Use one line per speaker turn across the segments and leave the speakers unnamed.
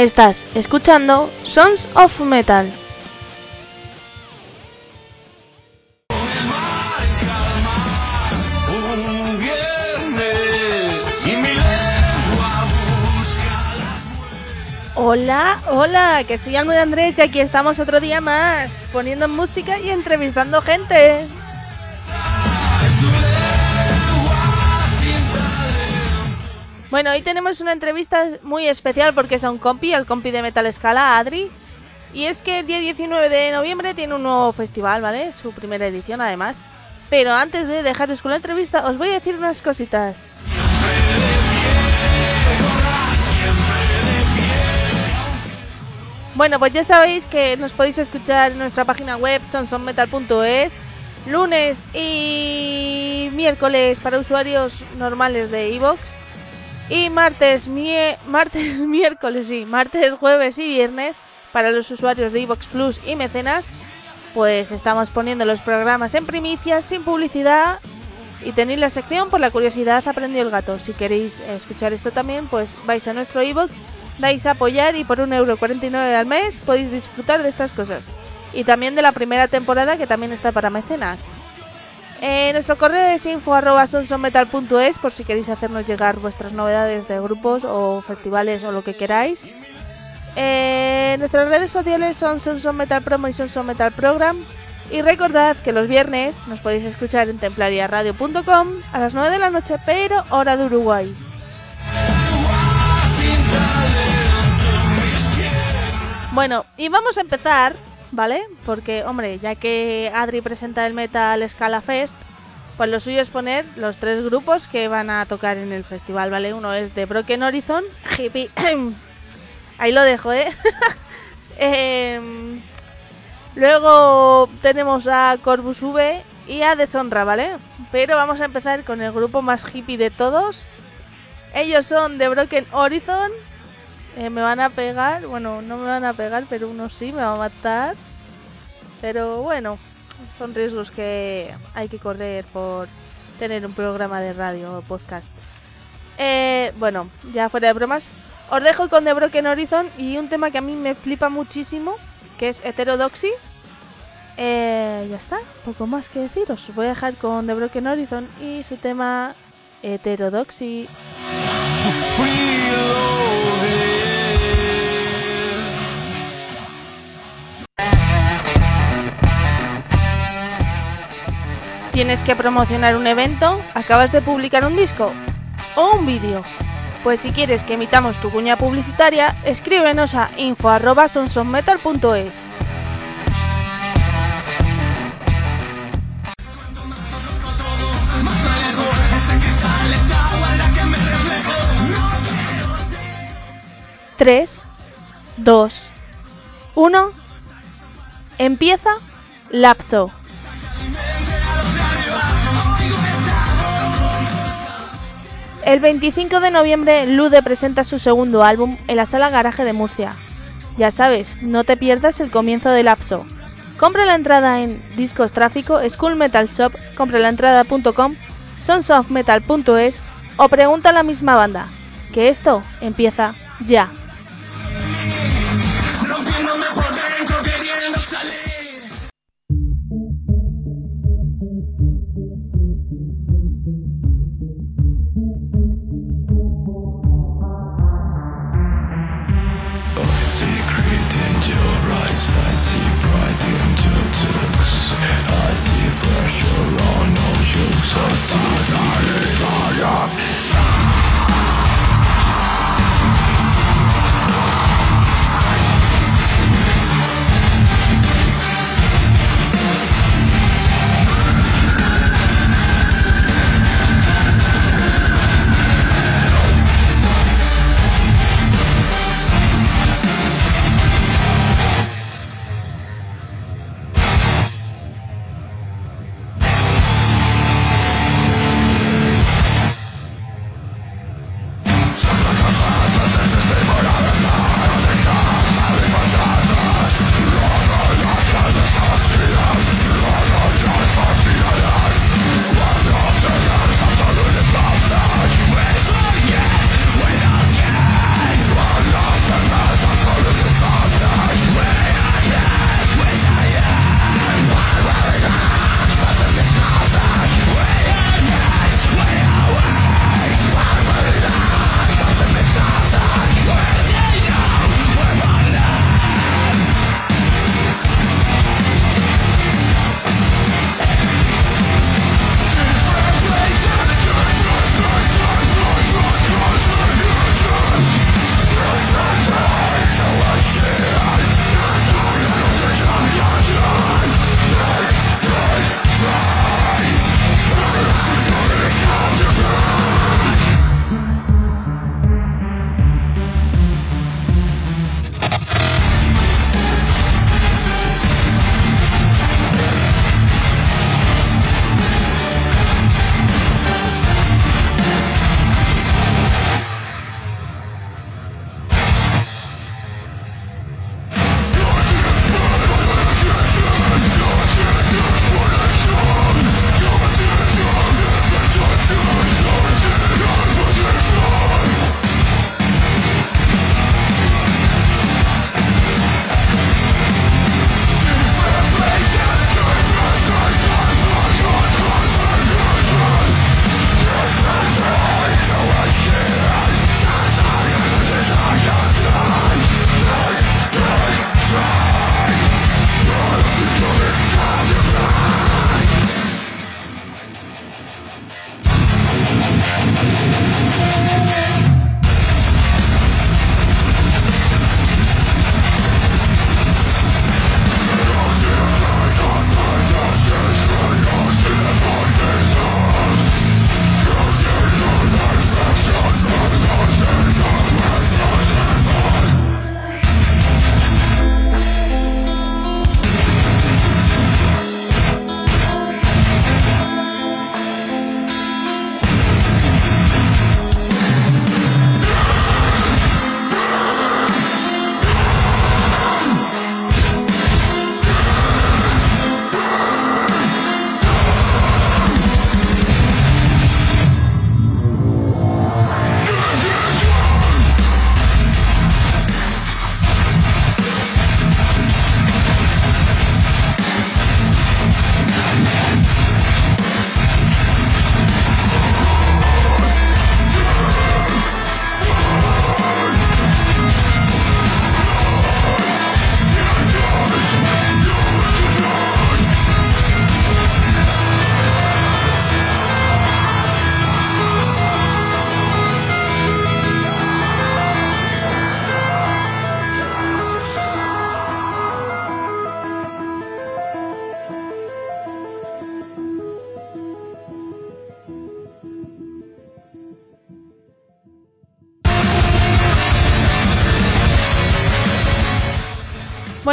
Estás escuchando Sons of Metal. Hola, hola, que soy Almo de Andrés y aquí estamos otro día más, poniendo música y entrevistando gente. Bueno, hoy tenemos una entrevista muy especial porque es a un compi, el compi de Metal Scala, Adri. Y es que el día 19 de noviembre tiene un nuevo festival, ¿vale? Su primera edición además. Pero antes de dejaros con la entrevista, os voy a decir unas cositas. Bueno, pues ya sabéis que nos podéis escuchar en nuestra página web sonsonmetal.es lunes y miércoles para usuarios normales de iVoox y martes, miércoles sí, martes, jueves y viernes para los usuarios de iVoox Plus y Mecenas, pues estamos poniendo los programas en primicias, sin publicidad y tenéis la sección por la curiosidad aprendió el gato. Si queréis escuchar esto también, pues vais a nuestro iVoox, dais a apoyar y por 1,49€ al mes podéis disfrutar de estas cosas. Y también de la primera temporada que también está para mecenas. Eh, nuestro correo es info.sonsonmetal.es por si queréis hacernos llegar vuestras novedades de grupos o festivales o lo que queráis. Eh, nuestras redes sociales son Sonson Metal Promo y Sonson Metal Program. Y recordad que los viernes nos podéis escuchar en templariaradio.com a las 9 de la noche, pero hora de Uruguay. Bueno, y vamos a empezar, ¿vale? Porque, hombre, ya que Adri presenta el Metal Scala Fest, pues lo suyo es poner los tres grupos que van a tocar en el festival, ¿vale? Uno es de Broken Horizon, hippie. Ahí lo dejo, ¿eh? Em, luego tenemos a Corvus V y a Deshonra, ¿vale? Pero vamos a empezar con el grupo más hippie de todos. Ellos son de Broken Horizon. Eh, me van a pegar, bueno, no me van a pegar, pero uno sí me va a matar. Pero bueno, son riesgos que hay que correr por tener un programa de radio o podcast. Eh, bueno, ya fuera de bromas, os dejo con The Broken Horizon y un tema que a mí me flipa muchísimo, que es Heterodoxy. Eh, ya está, poco más que decir. Os voy a dejar con The Broken Horizon y su tema Heterodoxy. ¿Tienes que promocionar un evento? ¿Acabas de publicar un disco? ¿O un vídeo? Pues si quieres que emitamos tu cuña publicitaria, escríbenos a info.sonsonmetal.es. Tres, dos, uno. Empieza Lapso. El 25 de noviembre, Lude presenta su segundo álbum en la sala Garaje de Murcia. Ya sabes, no te pierdas el comienzo del lapso. Compra la entrada en Discos Tráfico, School Metal Shop, compralaentrada.com, sonsofmetal.es o pregunta a la misma banda. Que esto empieza ya.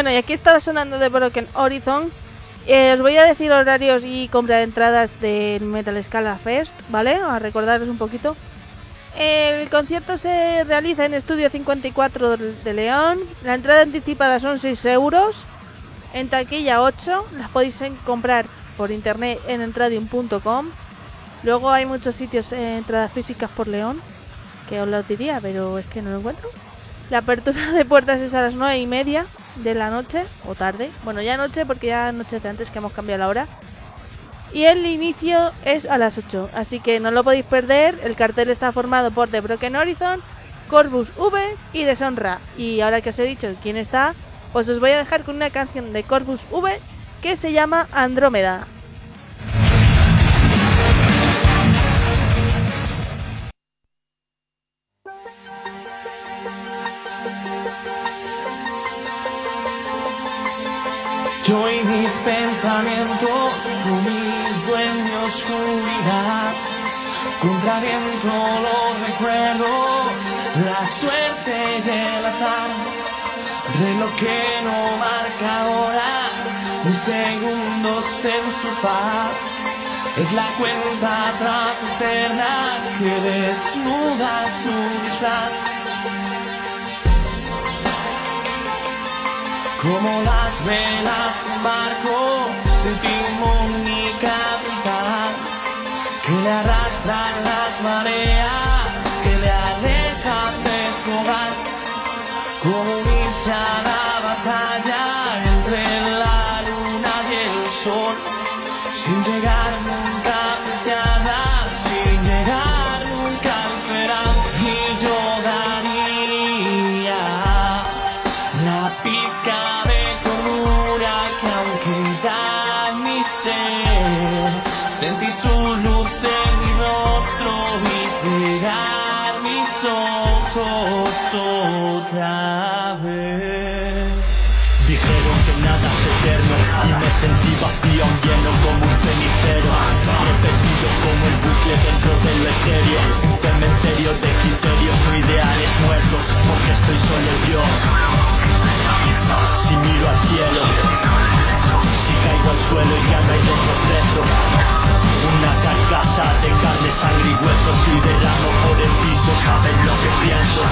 Bueno, y aquí estaba sonando de Broken Horizon. Eh, os voy a decir horarios y compra de entradas del Metal Scala Fest, ¿vale? A recordaros un poquito. El concierto se realiza en Estudio 54 de León. La entrada anticipada son 6 euros. En taquilla 8. Las podéis comprar por internet en entradium.com. Luego hay muchos sitios en entradas físicas por León. Que os los diría, pero es que no lo encuentro. La apertura de puertas es a las 9 y media de la noche o tarde. Bueno, ya noche porque ya anochece antes que hemos cambiado la hora. Y el inicio es a las 8, así que no lo podéis perder. El cartel está formado por The Broken Horizon, Corvus V y Deshonra. Y ahora que os he dicho quién está, pues os voy a dejar con una canción de Corvus V que se llama Andrómeda.
Yo y mis pensamientos sumido en mi oscuridad, contra viento los recuerdos, la suerte y el azar, reloj que no marca horas, ni segundos en su faz, es la cuenta atrás eterna que desnuda su disfraz. Como las velas de un barco ni capitán Que le arrastran las mareas
Dijeron que nada es eterno y me sentí vacío, lleno como un cenicero. Repetido como el bucle dentro de lo etéreo Un cementerio de criterios o ideales muertos Porque estoy solo yo. Si miro al cielo Si caigo al suelo y ya no hay retroceso Una carcasa de carne, sangre y huesos Y derramo por el piso, saben lo que pienso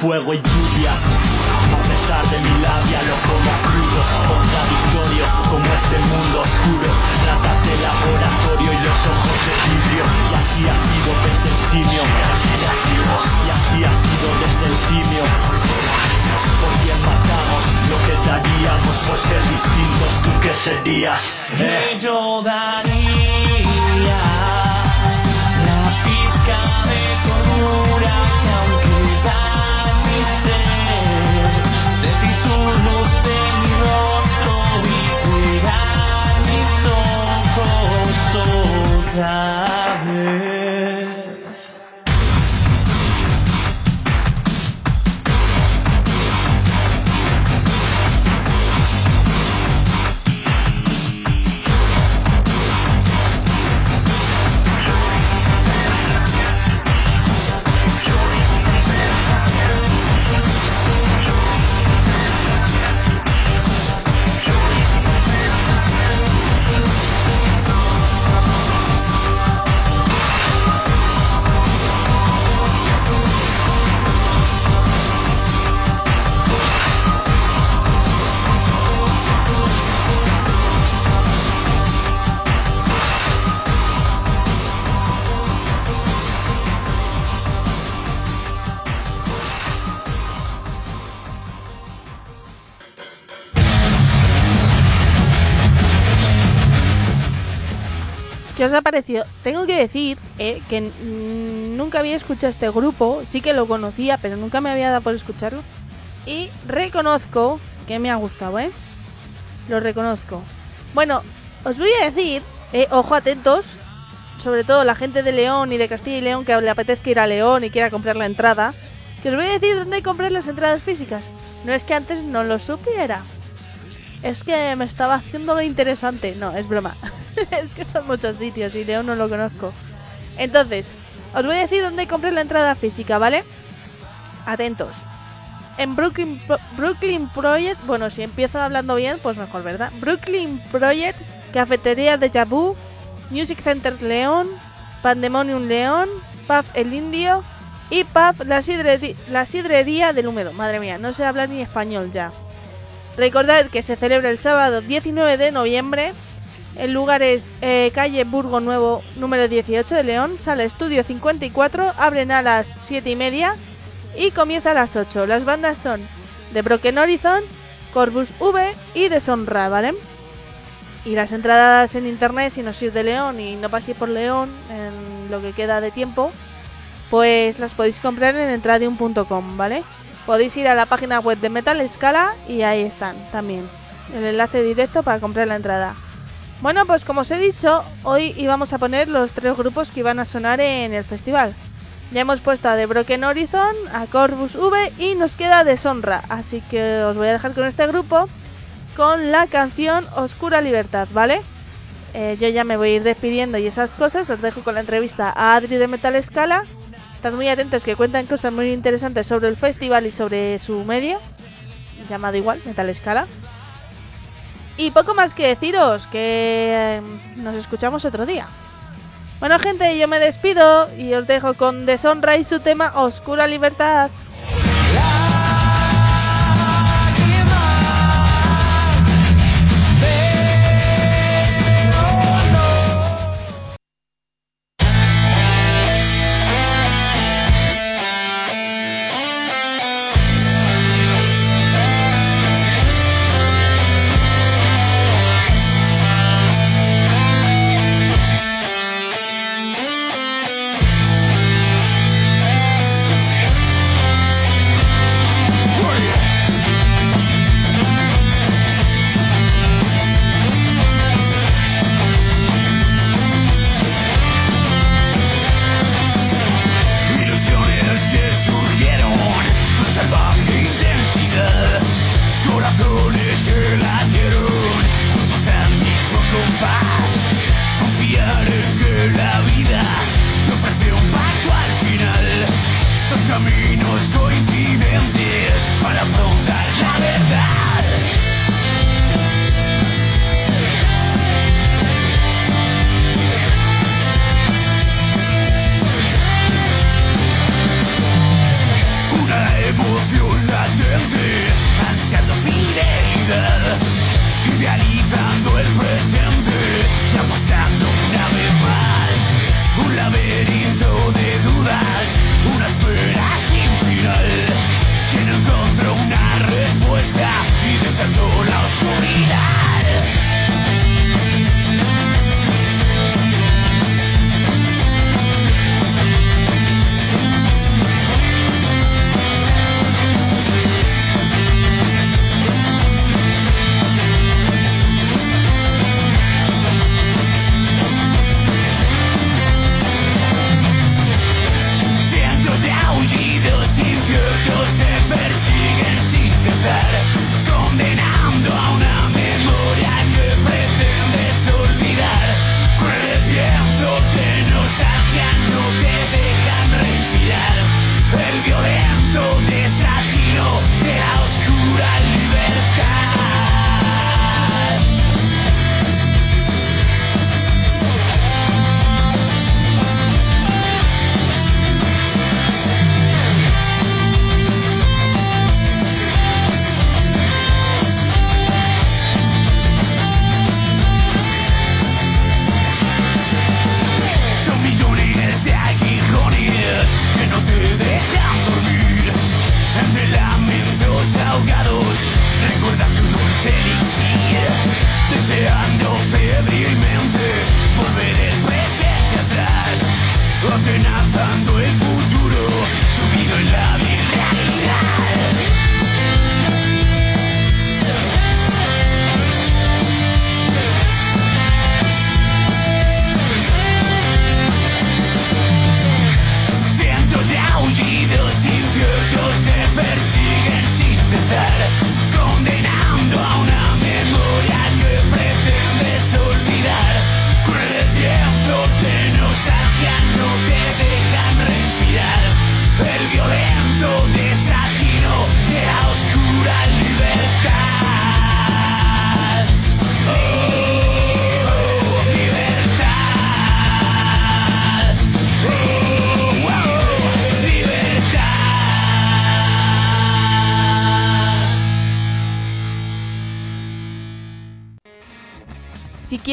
fuego y lluvia. A pesar de mi labia lo como crudo, contradictorio como este mundo oscuro. Ratas de laboratorio y los ojos de vidrio. Y así ha sido desde el simio. Y así ha sido desde el simio. Por quien matamos lo que daríamos por ser distintos. ¿Tú qué serías? Eh.
Yo daría
ha parecido? Tengo que decir eh, que nunca había escuchado este grupo, sí que lo conocía, pero nunca me había dado por escucharlo. Y reconozco que me ha gustado, ¿eh? Lo reconozco. Bueno, os voy a decir, eh, ojo atentos, sobre todo la gente de León y de Castilla y León que le apetezca ir a León y quiera comprar la entrada, que os voy a decir dónde comprar las entradas físicas. No es que antes no lo supiera, es que me estaba haciendo lo interesante. No, es broma. es que son muchos sitios y León no lo conozco. Entonces, os voy a decir dónde compré la entrada física, ¿vale? Atentos.
en Brooklyn, Brooklyn Project, bueno, si empiezo hablando bien, pues mejor, ¿verdad? Brooklyn Project, Cafetería de Jabu, Music Center León, Pandemonium León, Pub El Indio y Pub La, Sidreri- La Sidrería del Húmedo. Madre mía, no sé hablar ni español ya. Recordad que se celebra el sábado 19 de noviembre. El lugar es eh, calle Burgo Nuevo, número 18 de León, sala estudio 54, abren a las 7 y media y comienza a las 8. Las bandas son The Broken Horizon, Corvus V y Deshonra, ¿vale? Y las entradas en internet, si no sois de León y no paséis por León en lo que queda de tiempo, pues las podéis comprar en entradium.com, ¿vale? Podéis ir a la página web de Metal Scala y ahí están también el enlace directo para comprar la entrada. Bueno, pues como os he dicho, hoy íbamos a poner los tres grupos que iban a sonar en el festival. Ya hemos puesto a The Broken Horizon, a Corvus V y nos queda Deshonra. Así que os voy a dejar con este grupo con la canción Oscura Libertad, ¿vale? Eh, yo ya me voy a ir despidiendo y esas cosas. Os dejo con la entrevista a Adri de Metal Scala. Estad muy atentos que cuentan cosas muy interesantes sobre el festival y sobre su medio. Llamado igual, Metal Scala. Y poco más que deciros, que eh, nos escuchamos otro día. Bueno gente, yo me despido y os dejo con Deshonra y su tema Oscura Libertad.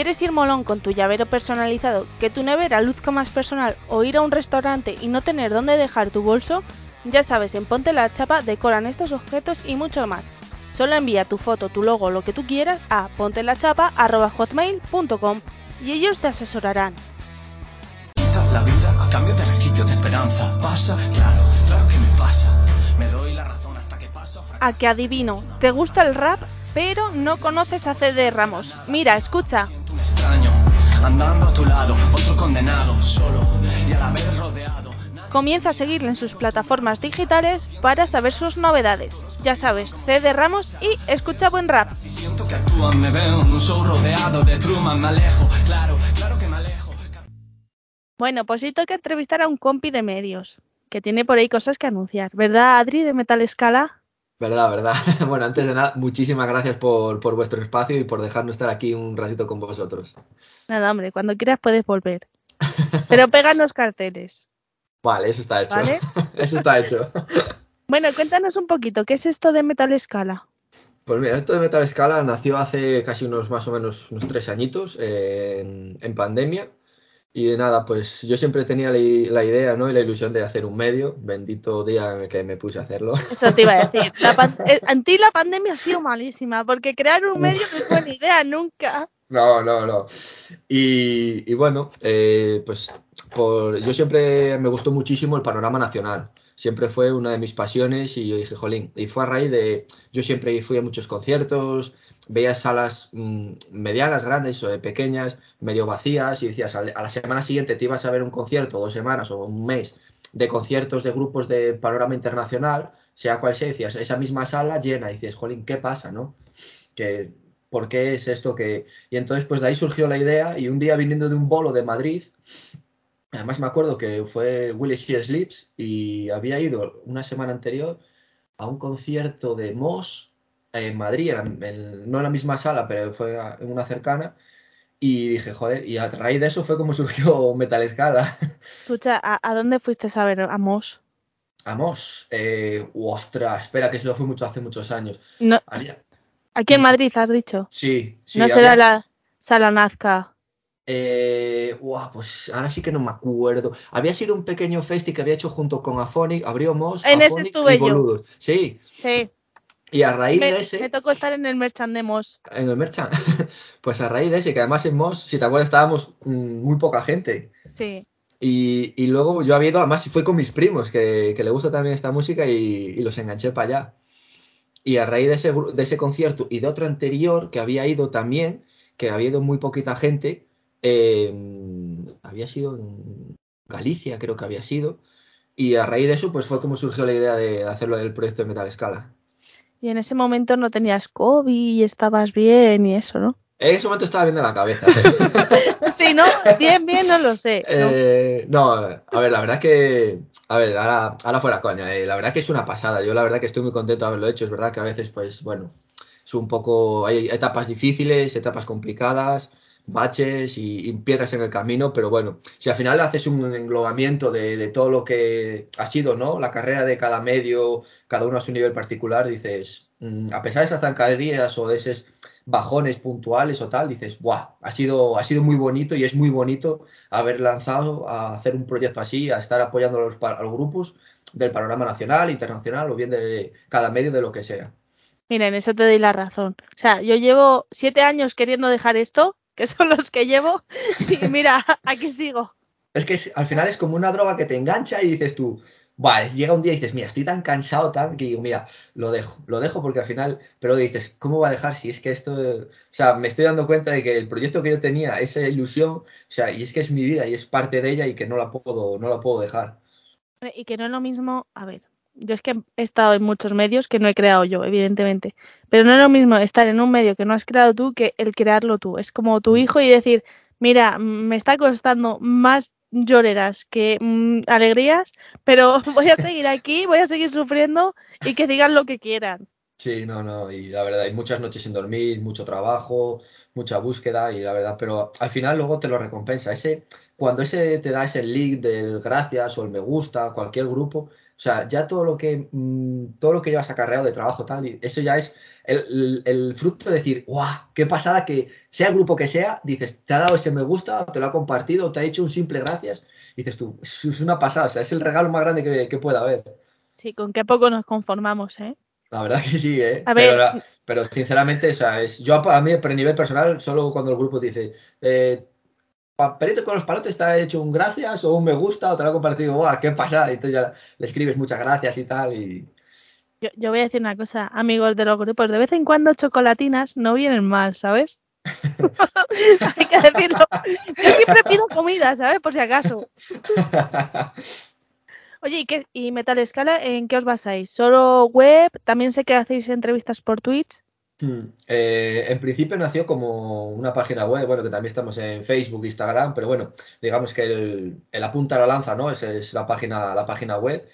Quieres ir molón con tu llavero personalizado, que tu nevera luzca más personal o ir a un restaurante y no tener dónde dejar tu bolso, ya sabes, en Ponte la Chapa decoran estos objetos y mucho más. Solo envía tu foto, tu logo, lo que tú quieras a pontelachapa.hotmail.com y ellos te asesorarán.
La vida a cambio de resquicio de esperanza. Pasa, claro, claro que me pasa. Me doy la razón hasta que paso.
A que adivino, ¿te gusta el rap? Pero no conoces a CD Ramos. Mira, escucha.
Andando a tu lado, otro condenado, solo y a la vez rodeado.
Comienza a seguirle en sus plataformas digitales para saber sus novedades. Ya sabes, CD Ramos y escucha buen rap.
Si siento que actúan, me veo en un show rodeado de Truman, me alejo, claro, claro que me alejo.
Bueno, pues sí toca entrevistar a un compi de medios, que tiene por ahí cosas que anunciar. ¿Verdad, Adri, de Metal Scala?
Verdad, verdad. Bueno, antes de nada, muchísimas gracias por, por vuestro espacio y por dejarnos estar aquí un ratito con vosotros.
Nada, hombre, cuando quieras puedes volver. Pero péganos carteles.
Vale, eso está hecho.
¿Vale?
Eso está hecho.
Bueno, cuéntanos un poquito, ¿qué es esto de Metal Scala?
Pues mira, esto de Metal Scala nació hace casi unos más o menos unos tres añitos eh, en, en pandemia. Y nada, pues yo siempre tenía la, la idea ¿no? y la ilusión de hacer un medio. Bendito día en el que me puse a hacerlo.
Eso te iba a decir. Eh, en ti la pandemia ha sido malísima, porque crear un medio no es buena idea nunca.
No, no, no. Y, y bueno, eh, pues por, yo siempre me gustó muchísimo el panorama nacional. Siempre fue una de mis pasiones y yo dije, jolín, y fue a raíz de, yo siempre fui a muchos conciertos, veía salas mm, medianas, grandes o de pequeñas, medio vacías y decías, a la semana siguiente te ibas a ver un concierto, dos semanas o un mes de conciertos de grupos de panorama internacional, sea cual sea, decías, esa misma sala llena, y dices, jolín, ¿qué pasa, no? Que, ¿por qué es esto que...? Y entonces, pues de ahí surgió la idea y un día viniendo de un bolo de Madrid, además me acuerdo que fue Willie C. Sleeps y había ido una semana anterior a un concierto de Moss en Madrid, en- en- no en la misma sala, pero fue en una cercana, y dije, joder, y a raíz de eso fue como surgió Metal Scala.
Escucha, ¿a, a dónde fuiste a ver a Mos?
A Moss, eh, ostras, espera, que eso fue mucho hace muchos años.
No,
Había,
aquí en Madrid has dicho.
sí, sí,
no será la Sala Nazca.
Eh, guau, pues ahora sí que no me acuerdo. Había sido un pequeño festi que había hecho junto con Afonic, abrió Moss,
En ese estuve
y
yo.
Sí,
Sí,
y a raíz
me,
de ese,
me tocó estar en el merchant de Mos.
en el Merchant, pues a raíz de ese, que además en Moss, si te acuerdas, estábamos mm, muy poca gente.
Sí.
Y, y luego yo había ido, además fui con mis primos, que, que le gusta también esta música, y, y los enganché para allá. Y a raíz de ese, de ese concierto y de otro anterior que había ido también, que había ido muy poquita gente, eh, había sido en Galicia, creo que había sido. Y a raíz de eso, pues fue como surgió la idea de hacerlo en el proyecto de Metal Scala.
Y en ese momento no tenías COVID y estabas bien y eso, ¿no?
En ese momento estaba viendo la cabeza.
Sí, ¿no? Bien, bien, no lo sé. ¿no?
Eh, no, a ver, la verdad que. A ver, ahora, ahora fuera coña. eh, la verdad que es una pasada. Yo la verdad que estoy muy contento de haberlo hecho. Es verdad que a veces, pues, bueno, es un poco. Hay etapas difíciles, etapas complicadas, baches y, piedras en el camino, pero bueno, si al final haces un englobamiento de, todo lo que ha sido, ¿no? La carrera de cada medio, cada uno a su nivel particular, dices, mm, a pesar de esas zancadillas o de esos bajones puntuales o tal, dices, ¡buah! Ha sido, ha sido muy bonito y es muy bonito haber lanzado a hacer un proyecto así, a estar apoyando a los, a los grupos del panorama nacional, internacional o bien de cada medio de lo que sea.
Mira, en eso te doy la razón. O sea, yo llevo siete años queriendo dejar esto, que son los que llevo, y mira, aquí sigo.
Es que es- al final es como una droga que te engancha y dices tú, vale, llega un día y dices, mira, estoy tan cansado, tan, que digo, mira, lo dejo, lo dejo porque al final, pero dices, ¿cómo va a dejar si es que esto, o sea, me estoy dando cuenta de que el proyecto que yo tenía, esa ilusión, o sea, y es que es mi vida y es parte de ella y que no la puedo, no la puedo dejar.
Y que no es lo mismo, a ver, yo es que he estado en muchos medios que no he creado yo, evidentemente, pero no es lo mismo estar en un medio que no has creado tú que el crearlo tú. Es como tu hijo y decir, mira, me está costando más lloreras que mm, alegrías, pero voy a seguir aquí, voy a seguir sufriendo y que digan lo que quieran.
Sí, no, no, y la verdad, hay muchas noches sin dormir, mucho trabajo, mucha búsqueda, y la verdad, pero al final luego te lo recompensa. Ese, cuando ese te da ese link del gracias o el me gusta, cualquier grupo, O sea, ya todo lo que mm, todo lo que llevas acarreado de trabajo tal, y eso ya es el, el- el fruto de decir, ¡guau! ¡Qué pasada! Que sea el grupo que sea, dices, te ha dado ese me gusta, te lo ha compartido, te ha hecho un simple gracias, y dices tú, es una pasada, o sea, es el regalo más grande que, que pueda haber.
Sí, con qué poco nos conformamos, ¿eh?
La verdad que sí, ¿eh?
A
pero,
ver.
pero sinceramente, o sea, es, yo a mí, a nivel personal, solo cuando el grupo dice, eh, papelito con los palotes te ha hecho un gracias o un me gusta o te lo ha compartido, ¡guau! ¡Qué pasada! Y entonces ya le escribes muchas gracias y tal, y
Yo, yo voy a decir una cosa, amigos de los grupos, de vez en cuando chocolatinas no vienen mal, ¿sabes? Hay que decirlo. Yo siempre pido comida, ¿sabes? Por si acaso. Oye, ¿y, qué, y Metal Scala, en qué os basáis? ¿Solo web? También sé que hacéis entrevistas por Twitch.
Hmm, eh, en principio nació como una página web, bueno, que también estamos en Facebook, Instagram, pero bueno, digamos que el, el apunta a la lanza, ¿no? Esa es la página, la página web.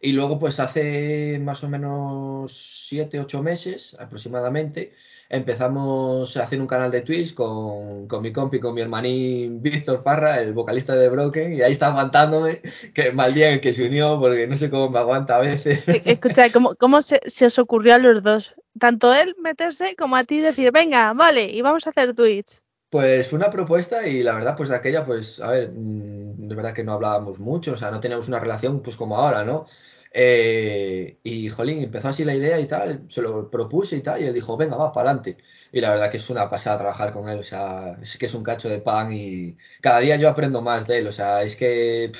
Y luego, pues hace más o menos siete, ocho meses aproximadamente, empezamos a hacer un canal de Twitch con, con mi compi, con mi hermanín Víctor Parra, el vocalista de Broken, y ahí está aguantándome, que mal día en el que se unió, porque no sé cómo me aguanta a veces.
Eh, Escucha, ¿cómo, cómo se, se os ocurrió a los dos? Tanto él meterse como a ti decir, venga, vale, y vamos a hacer Twitch.
Pues fue una propuesta y la verdad, pues de aquella, pues, a ver, mm, de verdad que no hablábamos mucho, o sea, no teníamos una relación, pues como ahora, ¿no? Eh, y Jolín, empezó así la idea y tal, se lo propuse y tal, y él dijo, venga, va, para adelante. Y la verdad que es una pasada trabajar con él, o sea, es que es un cacho de pan y cada día yo aprendo más de él, o sea, es que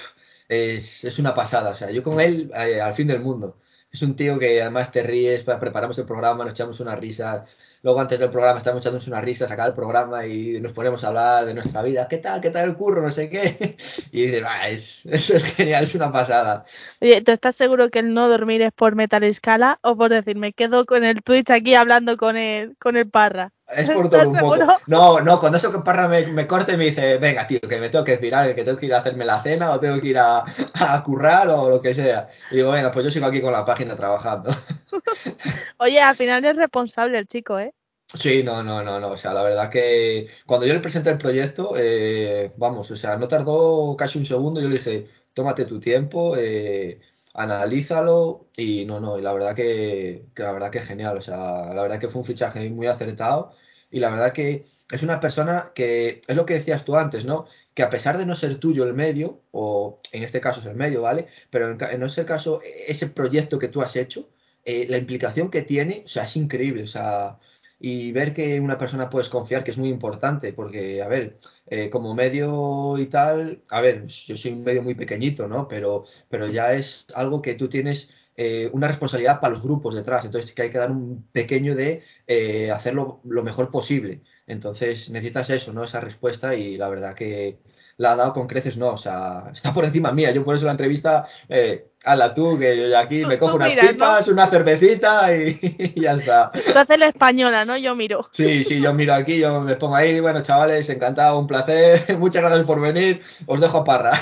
es, es una pasada, o sea, yo con él eh, al fin del mundo. Es un tío que además te ríes, pa- preparamos el programa, nos echamos una risa, Luego antes del programa estamos echándonos una risa, sacar el programa y nos ponemos a hablar de nuestra vida. ¿Qué tal? ¿Qué tal el curro? No sé qué. Y dices, "Bah, es, eso es genial, es una pasada.
Oye, ¿tú estás seguro que el no dormir es por Metal Scala o por decir, me quedo con el Twitch aquí hablando con el, con el Parra?
Es por
¿Estás
todo un poco. No, no, cuando eso que Parra me, me corte y me dice, venga, tío, que me tengo que pirar, que tengo que ir a hacerme la cena o tengo que ir a, a currar o lo que sea. Y digo, venga, pues yo sigo aquí con la página trabajando.
Oye, al final es responsable el chico, ¿eh?
Sí, no, no, no, no. O sea, la verdad que cuando yo le presenté el proyecto, eh, vamos, o sea, no tardó casi un segundo. Yo le dije, tómate tu tiempo, eh, analízalo y no, no. Y la verdad que, que la verdad que genial. O sea, la verdad que fue un fichaje muy acertado y la verdad que es una persona que es lo que decías tú antes, ¿no? Que a pesar de no ser tuyo el medio, o en este caso es el medio, ¿vale? Pero en, en ese caso, ese proyecto que tú has hecho, eh, la implicación que tiene, o sea, es increíble. O sea y ver que una persona puedes confiar, que es muy importante, porque, a ver, eh, como medio y tal, a ver, yo soy un medio muy pequeñito, ¿no? Pero, pero ya es algo que tú tienes eh, una responsabilidad para los grupos detrás, entonces que hay que dar un pequeño de eh, hacerlo lo mejor posible. Entonces necesitas eso, ¿no? Esa respuesta y la verdad que la ha dado con creces, no, o sea, está por encima mía. Yo por eso la entrevista, eh, hazla tú, que yo ya aquí me cojo unas
miras, ¿no?
pipas, una cervecita y, y ya está.
Tú haces la española, ¿no? Yo miro.
Sí, sí, yo miro aquí, yo me pongo ahí, bueno, chavales, encantado, un placer, muchas gracias por venir, os dejo a Parra.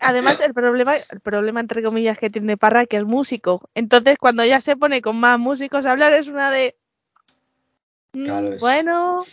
Además, el problema, el problema entre comillas que tiene Parra que es músico. Entonces, cuando ya se pone con más músicos a hablar, es una de. "Mm,
Claro, es-
Bueno,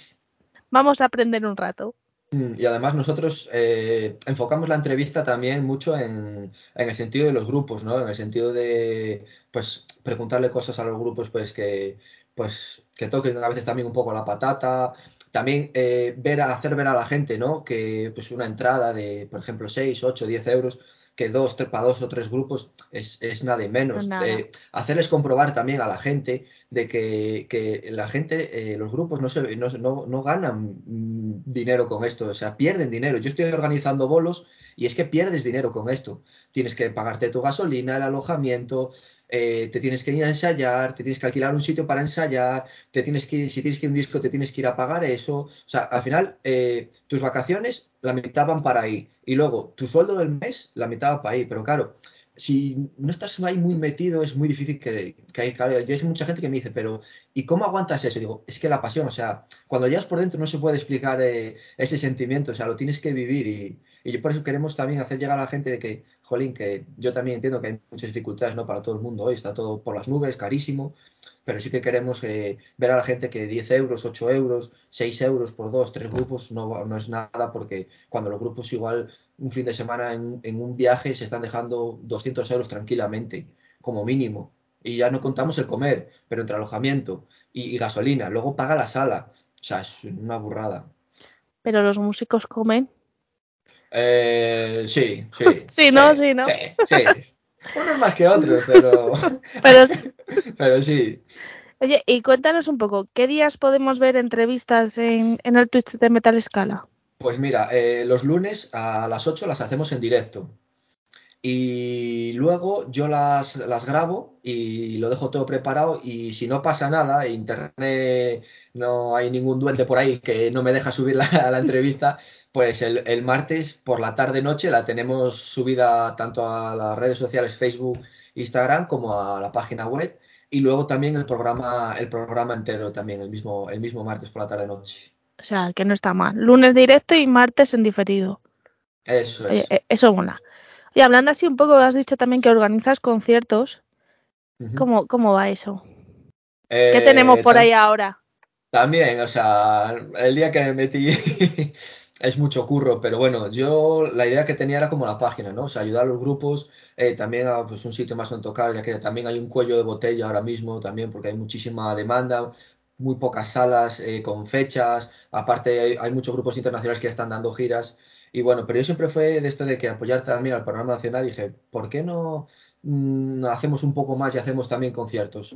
vamos a aprender un rato.
Mm, Y además nosotros eh, enfocamos la entrevista también mucho en, en el sentido de los grupos, ¿no? En el sentido de, pues, preguntarle cosas a los grupos, pues, que, pues, que toquen a veces también un poco la patata. También eh, ver a, hacer ver a la gente, ¿no? Que, pues, una entrada de, por ejemplo, 6, 8, 10 euros, que dos, tres, para dos o tres grupos es, es nada y menos.
Nada.
Eh, hacerles comprobar también a la gente de que, que la gente, eh, los grupos no, se, no, no, no ganan mm, dinero con esto, o sea, pierden dinero. Yo estoy organizando bolos y es que pierdes dinero con esto. Tienes que pagarte tu gasolina, el alojamiento, eh, te tienes que ir a ensayar, te tienes que alquilar un sitio para ensayar, te tienes que ir- si tienes que ir a un disco, te tienes que ir a pagar eso. O sea, al final, eh, tus vacaciones, la mitad van para ahí. Y luego, tu sueldo del mes, la mitad va para ahí. Pero claro, si no estás ahí muy metido, es muy difícil que, que hay, claro, yo hay mucha gente que me dice, pero ¿y cómo aguantas eso? Y digo, es que la pasión, o sea, cuando llegas por dentro no se puede explicar eh, ese sentimiento, o sea, lo tienes que vivir y, y por eso queremos también hacer llegar a la gente de que, jolín, que yo también entiendo que hay muchas dificultades, ¿no? Para todo el mundo hoy, está todo por las nubes, carísimo, pero sí que queremos eh, ver a la gente que 10 euros, 8 euros, 6 euros por dos, tres grupos no, no es nada porque cuando los grupos igual un fin de semana en, en un viaje se están dejando 200 euros tranquilamente, como mínimo. Y ya no contamos el comer, pero entre alojamiento y, y gasolina. Luego paga la sala. O sea, es una burrada.
Pero los músicos comen.
Eh, sí, sí.
Sí, ¿no? Sí, ¿no?
Sí, sí. Unos más que otros, pero,
Pero sí.
pero sí.
Oye, y cuéntanos un poco, ¿qué días podemos ver entrevistas en, en el Twitch de Metal Scala?
Pues mira, eh, los lunes a las 8 las hacemos en directo. Y luego yo las, las grabo y lo dejo todo preparado y si no pasa nada, internet no hay ningún duende por ahí que no me deja subir la, la entrevista, pues el, el martes por la tarde-noche la tenemos subida tanto a las redes sociales Facebook, Instagram como a la página web y luego también el programa, el programa entero también el mismo, el mismo martes por la tarde-noche.
O sea, que no está mal. Lunes directo y martes en diferido.
Eso es.
Oye, eh, eso mola. Y hablando así un poco, has dicho también que organizas conciertos. ¿Cómo, cómo va eso?
Eh,
¿Qué tenemos por ahí ahora?
También, o sea, el día que me metí es mucho curro, pero bueno, yo la idea que tenía era como la página, ¿no? O sea, ayudar a los grupos, eh, también a pues, un sitio más donde tocar, ya que también hay un cuello de botella ahora mismo, también porque hay muchísima demanda, muy pocas salas eh, con fechas, aparte hay, hay muchos grupos internacionales que están dando giras, y bueno, pero yo siempre fue de esto de que apoyar también al programa nacional, dije, ¿por qué no mm, hacemos un poco más y hacemos también conciertos?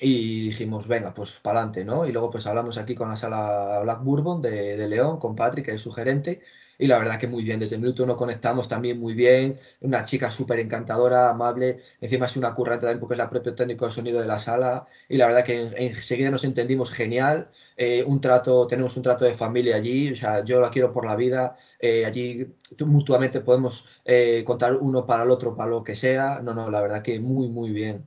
Y dijimos, venga, pues para adelante, ¿no? Y luego pues hablamos aquí con la sala Black Bourbon de, de León, con Patrick, que es su gerente, y la verdad que muy bien, desde el minuto uno conectamos también muy bien, una chica súper encantadora, amable, encima es una currante también porque es la propio técnico de sonido de la sala, y la verdad que en- enseguida nos entendimos genial, eh, un trato, tenemos un trato de familia allí, o sea, yo la quiero por la vida, eh, allí mutuamente podemos eh, contar uno para el otro, para lo que sea, no, no, la verdad que muy, muy bien.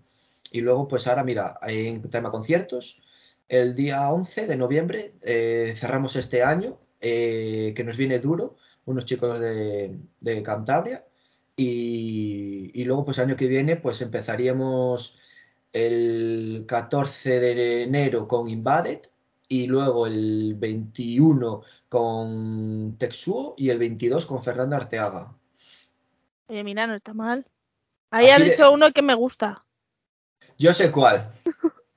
Y luego, pues ahora, mira, en tema conciertos, el día 11 de noviembre eh, cerramos este año, eh, que nos viene duro, unos chicos de, de Cantabria. Y, y luego, pues año que viene, pues empezaríamos el 14 de enero con Invaded y luego el 21 con Texuo y el 22 con Fernando Arteaga.
Oye, mira, no está mal. Ahí
Así de-
dicho uno que me gusta.
Yo sé cuál.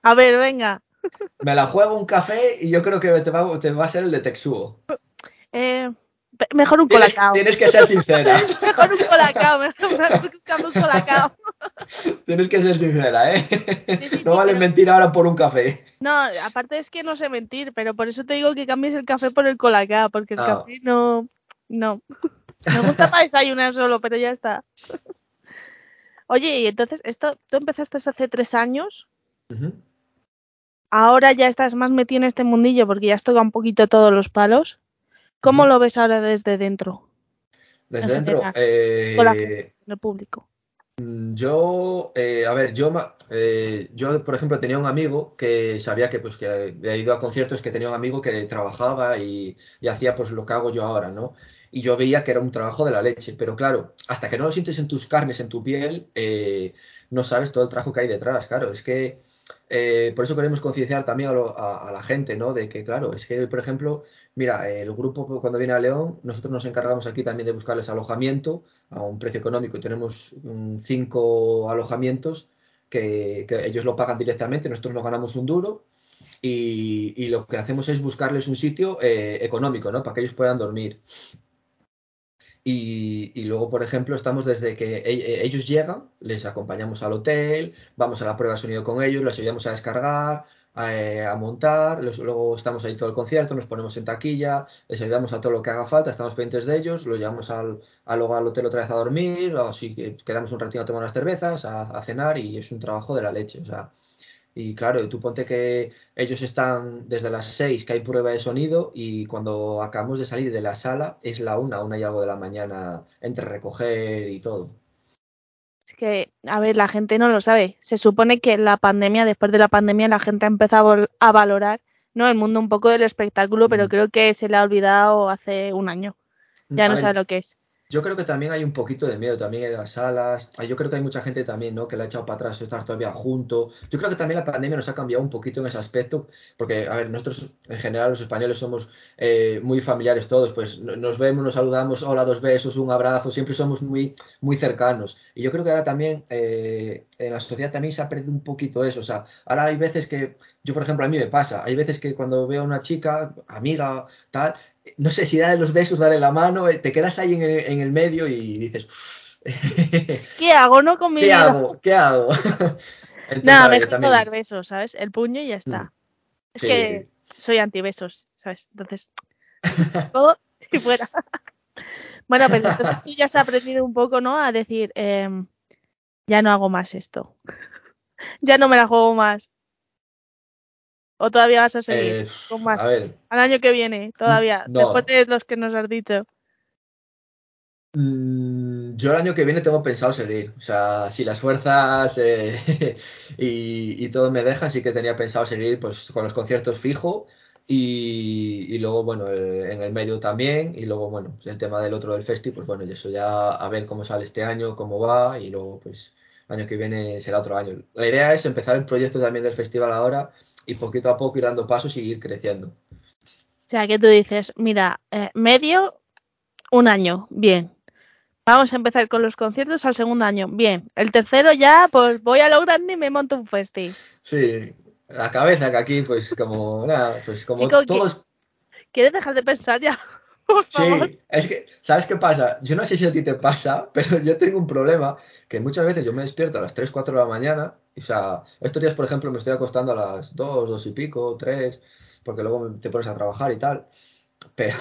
A ver, venga.
Me la juego un café y yo creo que te va, te va a ser el de Texuo.
Eh, mejor un
Tienes,
colacao.
tienes que ser sincera.
Mejor un colacao. Mejor buscamos un colacao.
Tienes que ser sincera, ¿eh?
sí,
No vale
pero-
mentir ahora por un café.
No, aparte es que no sé mentir, pero por eso te digo que cambies el café por el colacao, porque el
Ah.
café no. No. Me gusta para desayunar solo, pero ya está. Oye, y entonces, esto, tú empezaste hace tres años, ahora ya estás más metido en este mundillo porque ya has tocado un poquito todos los palos. ¿Cómo lo ves ahora desde dentro,
Desde
En
dentro. eh,
con la gente, en el público?
Yo, eh, a ver, yo, ma- eh, yo, por ejemplo, tenía un amigo que sabía que, pues, que había ido a conciertos, que tenía un amigo que trabajaba y, y hacía pues lo que hago yo ahora, ¿no? Y yo veía que era un trabajo de la leche, pero claro, hasta que no lo sientes en tus carnes, en tu piel, eh, no sabes todo el trabajo que hay detrás, claro, es que eh, por eso queremos concienciar también a, la gente, ¿no? De que, claro, es que, por ejemplo, mira, el grupo cuando viene a León, nosotros nos encargamos aquí también de buscarles alojamiento a un precio económico tenemos cinco alojamientos que, que ellos lo pagan directamente, nosotros no ganamos un duro y, y lo que hacemos es buscarles un sitio eh, económico, ¿no? Para que ellos puedan dormir. Y, luego, por ejemplo, estamos desde que e- e- ellos llegan, les acompañamos al hotel, vamos a la prueba de sonido con ellos, les ayudamos a descargar, a, eh, montar, luego estamos ahí todo el concierto, nos ponemos en taquilla, les ayudamos a todo lo que haga falta, estamos pendientes de ellos, los llevamos al, a luego al hotel otra vez a dormir, así que quedamos un ratito a tomar unas cervezas, a, a cenar y es un trabajo de la leche, o sea. Y claro, tú ponte que ellos están desde las 6 que hay prueba de sonido y cuando acabamos de salir de la sala es la una, una y algo de la mañana entre recoger y todo.
Es que, a ver, la gente no lo sabe. Se supone que la pandemia, después de la pandemia, la gente ha empezado a valorar, ¿no? El mundo un poco del espectáculo, pero
Mm.
creo que se le ha olvidado hace un año. Ya
A
no
ver,
sabe lo que es.
Yo creo que también hay un poquito de miedo también en las salas. Yo creo que hay mucha gente también, ¿no? Que le ha echado para atrás estar todavía junto. Yo creo que también la pandemia nos ha cambiado un poquito en ese aspecto, porque, a ver, nosotros en general los españoles somos eh, muy familiares todos, pues no- nos vemos, nos saludamos, hola, dos besos, un abrazo, siempre somos muy, muy cercanos. Y yo creo que ahora también eh, en la sociedad también se ha perdido un poquito eso. O sea, ahora hay veces que, yo por ejemplo, a mí me pasa, hay veces que cuando veo a una chica, amiga, tal, no sé si darle los besos, darle la mano, eh, te quedas ahí en el, en el medio y dices,
¿Qué hago, no con mi
¿qué
vida?
hago? ¿Qué hago? Entonces,
No,
a ver,
mejor no dar besos, ¿sabes? El puño y ya está.
Mm.
Es
Sí.
que soy antibesos, ¿sabes? Entonces, todo y fuera. bueno, pero entonces tú ya has aprendido un poco, ¿no? A decir, em, ya no hago más esto. ya no me la juego más. O todavía vas a seguir
Eh,
con más.
a ver,
Al año que viene, todavía.
No.
Después de los que nos has dicho.
mm, yo el año que viene tengo pensado seguir. O sea, si las fuerzas eh, y, y todo me dejan, sí que tenía pensado seguir pues con los conciertos fijo. Y, y luego, bueno, en el medio también. Y luego, bueno, pues el tema del otro del festi, pues bueno, y eso ya a ver cómo sale este año, cómo va. Y luego, pues, el año que viene será otro año. La idea es empezar el proyecto también del festival ahora y poquito a poco ir dando pasos y ir creciendo.
O sea, que tú dices, mira, eh, medio, un año, bien. Vamos a empezar con los conciertos al segundo año, bien. El tercero ya, pues voy a lo grande y me monto un festi.
Sí, la cabeza que aquí, pues como, nada, pues como
Chico, que-
todos.
¿Quieres dejar de pensar ya? Por favor.
Sí, es que, ¿sabes qué pasa? Yo no sé si a ti te pasa, pero yo tengo un problema que muchas veces yo me despierto a las 3, 4 de la mañana. O sea, estos días, por ejemplo, me estoy acostando a las 2, 2 y pico, 3, porque luego te pones a trabajar y tal. Pero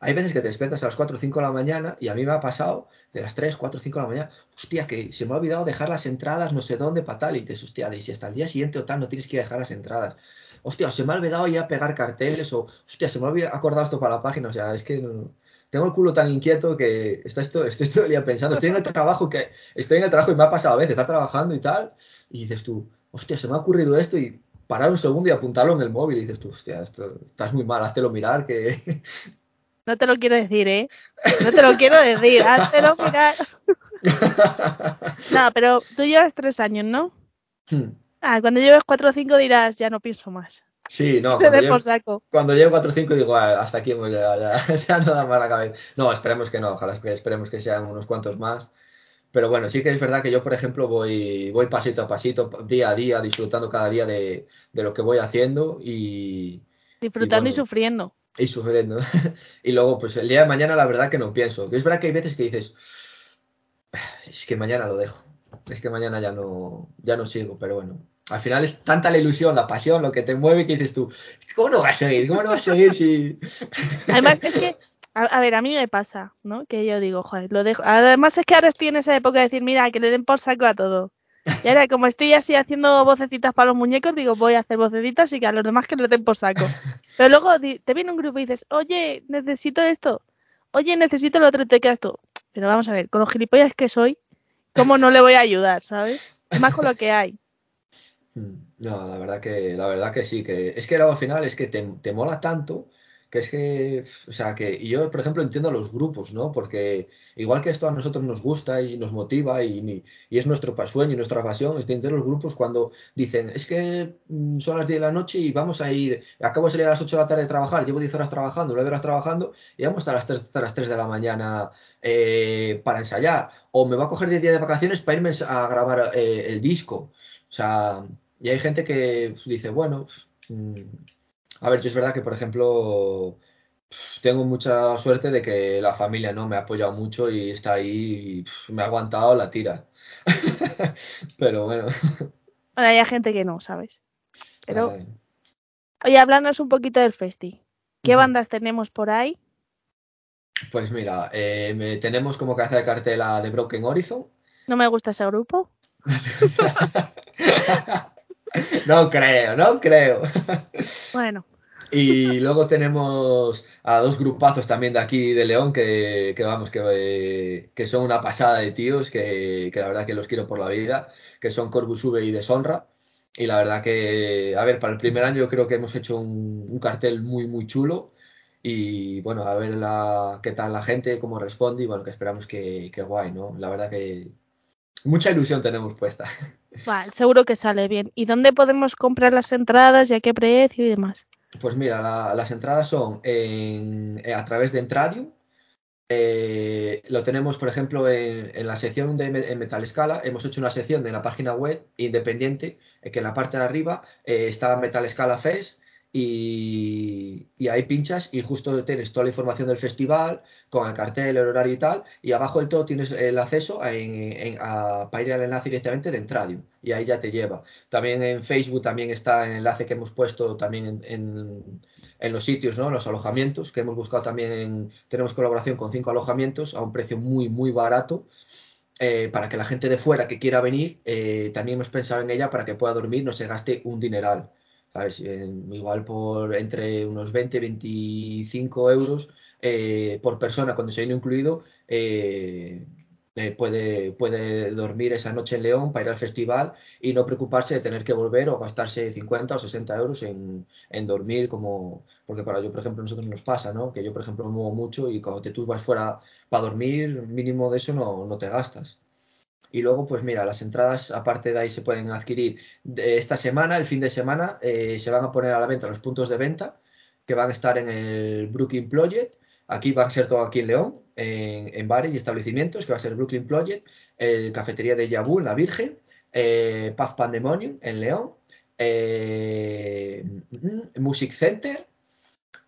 hay veces que te despiertas a las 4 o 5 de la mañana y a mí me ha pasado de las 3, 4 o 5 de la mañana, hostia, que se me ha olvidado dejar las entradas no sé dónde para tal. Y dices, hostia, y si hasta el día siguiente o tal no tienes que dejar las entradas. Hostia, se me ha olvidado ya pegar carteles o, hostia, se me ha acordado esto para la página. O sea, es que no- tengo el culo tan inquieto que está esto, estoy todo el día pensando. Estoy en el trabajo que estoy en el trabajo y me ha pasado a veces estar trabajando y tal. Y dices tú, hostia, se me ha ocurrido esto y parar un segundo y apuntarlo en el móvil. Y dices tú, hostia, esto, estás muy mal, háztelo mirar que.
No te lo quiero decir, ¿eh? No te lo quiero decir, háztelo mirar. No, pero tú llevas tres años, ¿no? Ah, cuando lleves cuatro o cinco dirás, ya no pienso más.
Sí, no, cuando llevo,
saco.
cuando llevo 4 o 5 digo, "Ah, hasta aquí hemos llegado, ya, ya no da más la cabeza. No, esperemos que no, ojalá esperemos que sean unos cuantos más. Pero bueno, sí que es verdad que yo, por ejemplo, voy, voy pasito a pasito, día a día, disfrutando cada día de, de lo que voy haciendo y,
Disfrutando y,
bueno.
sufriendo.
y sufriendo. Y luego, pues el día de mañana, la verdad que no pienso. Es verdad que hay veces que dices, es que mañana lo dejo. Es que mañana ya no, ya no sigo, pero bueno. Al final es tanta la ilusión, la pasión, lo que te mueve que dices tú, ¿cómo no va a seguir? ¿Cómo no va a seguir si...?
Además, es que, a, a ver, a mí me pasa, ¿no? Que yo digo, joder, lo dejo. Además, es que ahora estoy en esa época de decir, mira, que le den por saco a todo. Y ahora, como estoy así haciendo vocecitas para los muñecos, digo, voy a hacer vocecitas y que a los demás que le den por saco. Pero luego te viene un grupo y dices, oye, necesito esto. Oye, necesito lo otro y te quedas tú. Pero vamos a ver, con los gilipollas que soy, ¿cómo no le voy a ayudar, sabes? Es más con lo que hay.
Mm, No, la verdad que, la verdad que sí, que es que al final es que te, te mola tanto que es que, o sea, que y yo, por ejemplo, entiendo a los grupos, ¿no? Porque igual que esto a nosotros nos gusta y nos motiva y, y es nuestro sueño y nuestra pasión, entiendo los grupos cuando dicen, es que mm, son las 10 de la noche y vamos a ir, acabo de salir a las 8 de la tarde de trabajar, llevo 10 horas trabajando, 9 horas trabajando y vamos hasta las 3, hasta las 3 de la mañana eh, para ensayar. O me voy a coger 10 días de vacaciones para irme a grabar eh, el disco. O sea, y hay gente que dice, bueno, mm, a ver, yo es verdad que, por ejemplo, tengo mucha suerte de que la familia no me ha apoyado mucho y está ahí y me ha aguantado la tira. Pero bueno,
Bueno, hay gente que no, ¿sabes? Pero,
ay,
oye, háblanos un poquito del festi. ¿Qué bandas tenemos por ahí?
pues mira, eh, me- tenemos como cabeza de cartel a The Broken Horizon.
No me gusta ese grupo.
No creo, no creo.
Bueno,
Y luego tenemos a dos grupazos también de aquí de León que, que vamos, que, que son una pasada de tíos, que, que la verdad que los quiero por la vida, que son Corvus V y Deshonra. Y la verdad que, a ver, para el primer año yo creo que hemos hecho un, un cartel muy, muy chulo. Y bueno, a ver la, qué tal la gente, cómo responde y bueno, que esperamos que, que guay, ¿no? La verdad que mucha ilusión tenemos puesta.
Vale, seguro que sale bien. ¿Y dónde podemos comprar las entradas y a qué precio y demás?
Pues mira, la- las entradas son en- eh, a través de Entradium. Eh, lo tenemos, por ejemplo, en, en la sección de en Metal Scala. Hemos hecho una sección de la página web independiente, eh, que en la parte de arriba eh, está Metal Scala Fest. Y, y ahí pinchas y justo tienes toda la información del festival con el cartel, el horario y tal. Y abajo del todo tienes el acceso a, para ir al enlace directamente de Entradium. Y ahí ya te lleva. También en Facebook también está el enlace que hemos puesto también en, en- los sitios, ¿no? En los alojamientos, que hemos buscado también, tenemos colaboración con cinco alojamientos a un precio muy, muy barato, eh, para que la gente de fuera que quiera venir, eh, también hemos pensado en ella para que pueda dormir, no se gaste un dineral, igual por entre unos 20, 25 euros eh, por persona, con desayuno incluido, eh, eh, puede, puede dormir esa noche en León para ir al festival y no preocuparse de tener que volver o gastarse 50 o 60 euros en, en dormir como, porque para yo, por ejemplo, a nosotros nos pasa, ¿no? Que yo, por ejemplo, me muevo mucho y cuando te, tú vas fuera para dormir, mínimo de eso no, no te gastas. Y luego, pues mira, las entradas, aparte de ahí, se pueden adquirir de esta semana, el fin de semana, eh, se van a poner a la venta los puntos de venta que van a estar en el Brooklyn Project. Aquí van a ser todo aquí en León, en, en bares y establecimientos, que va a ser Brooklyn Project, el Cafetería de Yabú en La Virgen, eh, Puff Pandemonium en León, eh, Music Center,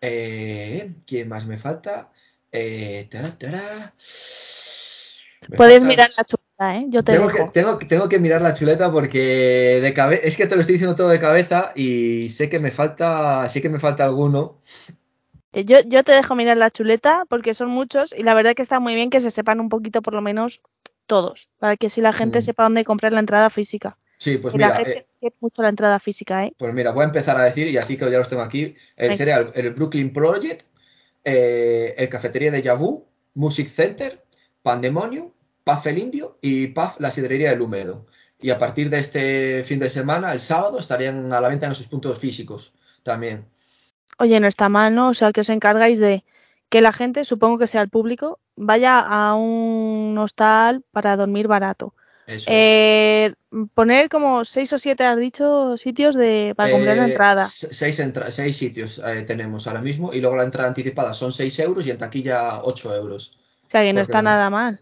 eh, ¿quién más me falta? Tará, tará. Me
Puedes mirar la chuleta, ¿eh? Yo te
tengo que,
dejo.
tengo, tengo que mirar la chuleta porque de cabe- es que te lo estoy diciendo todo de cabeza y sé que me falta, sí que me falta alguno.
Eh, Yo, yo te dejo mirar la chuleta porque son muchos y la verdad que está muy bien que se sepan un poquito por lo menos todos, para que si la gente
Mm.
sepa dónde comprar la entrada física.
Sí, pues
y la
mira,
gente
eh,
mucho la entrada física, ¿eh?
pues mira, voy a empezar a decir y así que ya los tengo aquí. El,
Venga.
sería el, Brooklyn Project, eh, el Cafetería de Yabú, Music Center, Pandemonium, Puff el Indio y Puff la Sidrería del Húmedo. Y a partir de este fin de semana, el sábado, estarían a la venta en sus puntos físicos también.
Oye, no está mal, ¿no? O sea, que os encargáis de que la gente, supongo que sea el público, vaya a un hostal para dormir barato.
Eso es.
Eh, poner como seis o siete, has dicho, sitios de para comprar la
Eh,
entrada.
se- Seis, entra- seis sitios eh, tenemos ahora mismo y luego la entrada anticipada son 6 euros y en taquilla 8 euros.
O sea, que no está
no.
nada mal.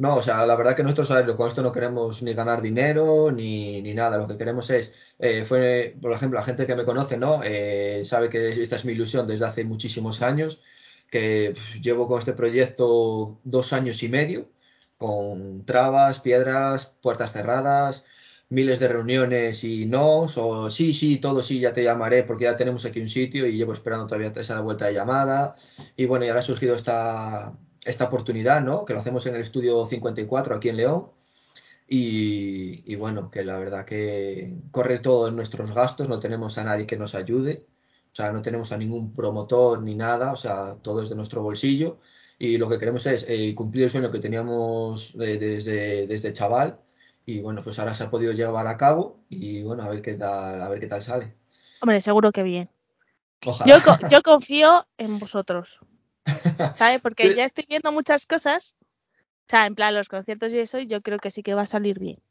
No, o sea, la verdad que nosotros a con esto no queremos ni ganar dinero ni, ni nada. Lo que queremos es, eh, fue, por ejemplo, la gente que me conoce, ¿no? Eh, sabe que esta es mi ilusión desde hace muchísimos años, que llevo con este proyecto dos años y medio, con trabas, piedras, puertas cerradas, miles de reuniones y no, o sí, sí, todo sí, ya te llamaré porque ya tenemos aquí un sitio y llevo esperando todavía esa vuelta de llamada. Y bueno, y ahora ha surgido esta, esta oportunidad, ¿no? Que lo hacemos en el estudio 54 aquí en León. Y, y bueno, que la verdad que corre todo en nuestros gastos, no tenemos a nadie que nos ayude, o sea, no tenemos a ningún promotor ni nada, o sea, todo es de nuestro bolsillo. Y lo que queremos es eh, cumplir el sueño que teníamos eh, desde, desde chaval. Y bueno, pues ahora se ha podido llevar a cabo y bueno, a ver qué tal, a ver qué tal sale.
Hombre, seguro que bien.
Ojalá.
Yo, yo confío en vosotros, ¿sabes? Porque ya estoy viendo muchas cosas. O sea, en plan, los conciertos y eso, y yo creo que sí que va a salir bien.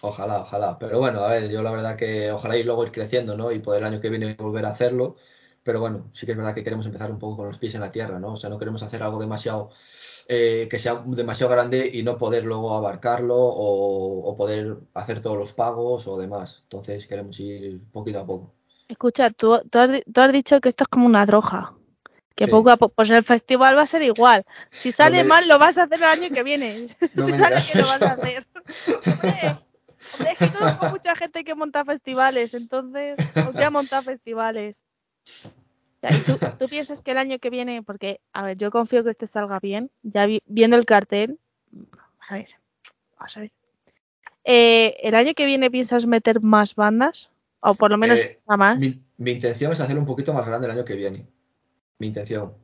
Ojalá, ojalá. Pero bueno, a ver, yo la verdad que ojalá y luego ir creciendo, ¿no? Y poder el año que viene volver a hacerlo. Pero bueno, sí que es verdad que queremos empezar un poco con los pies en la tierra, ¿no? O sea, no queremos hacer algo demasiado, eh, que sea demasiado grande y no poder luego abarcarlo o, o poder hacer todos los pagos o demás. Entonces queremos ir poquito a poco.
Escucha, tú, tú, has, tú has dicho que esto es como una droga. Que
Sí.
poco a poco, pues el festival va a ser igual. Si sale
me-
mal, lo vas a hacer el año que viene.
No
si sale bien, lo vas a hacer. Hombre, hombre, es que conozco mucha gente que monta festivales, entonces, ¿por qué ha montado festivales? Ya, ¿Y tú, tú piensas que el año que viene, porque, a ver, yo confío que este salga bien, ya vi- viendo el cartel, a ver, vamos a ver. Eh, ¿El año que viene piensas meter más bandas? O por lo menos
Eh,
una más.
Mi, mi intención es hacerlo un poquito más grande el año que viene. Mi intención.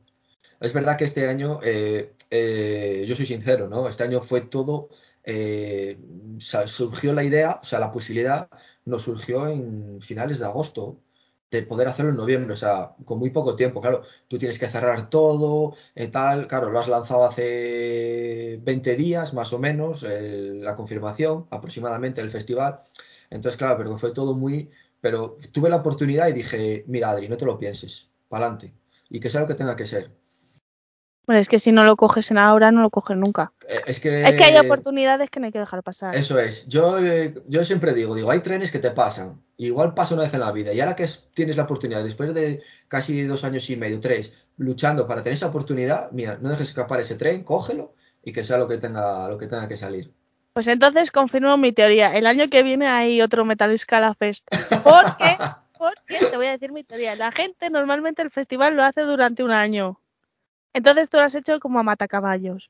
Es verdad que este año, eh, eh, yo soy sincero, ¿no? Este año fue todo, eh, surgió la idea, o sea, la posibilidad nos surgió en finales de agosto. de poder hacerlo en noviembre, o sea, con muy poco tiempo, claro, tú tienes que cerrar todo, tal, claro, lo has lanzado hace 20 días más o menos, la confirmación aproximadamente del festival, entonces claro, pero fue todo muy, pero tuve la oportunidad y dije, mira Adri, no te lo pienses, para adelante, y que sea lo que tenga que ser.
Bueno, es que si no lo coges en ahora, no lo coges nunca.
Eh, es que...
Es que hay oportunidades que no hay que dejar pasar.
Eso es. Yo, eh, yo siempre digo, digo, hay trenes que te pasan. Igual pasa una vez en la vida. Y ahora que es- tienes la oportunidad, después de casi dos años y medio, tres, luchando para tener esa oportunidad, mira, no dejes escapar ese tren, cógelo y que sea lo que tenga, lo que tenga que salir.
Pues entonces confirmo mi teoría. El año que viene hay otro Metal Scala Fest. Porque, porque te voy a decir mi teoría. La gente normalmente el festival lo hace durante un año. Entonces tú lo has hecho como a matacaballos.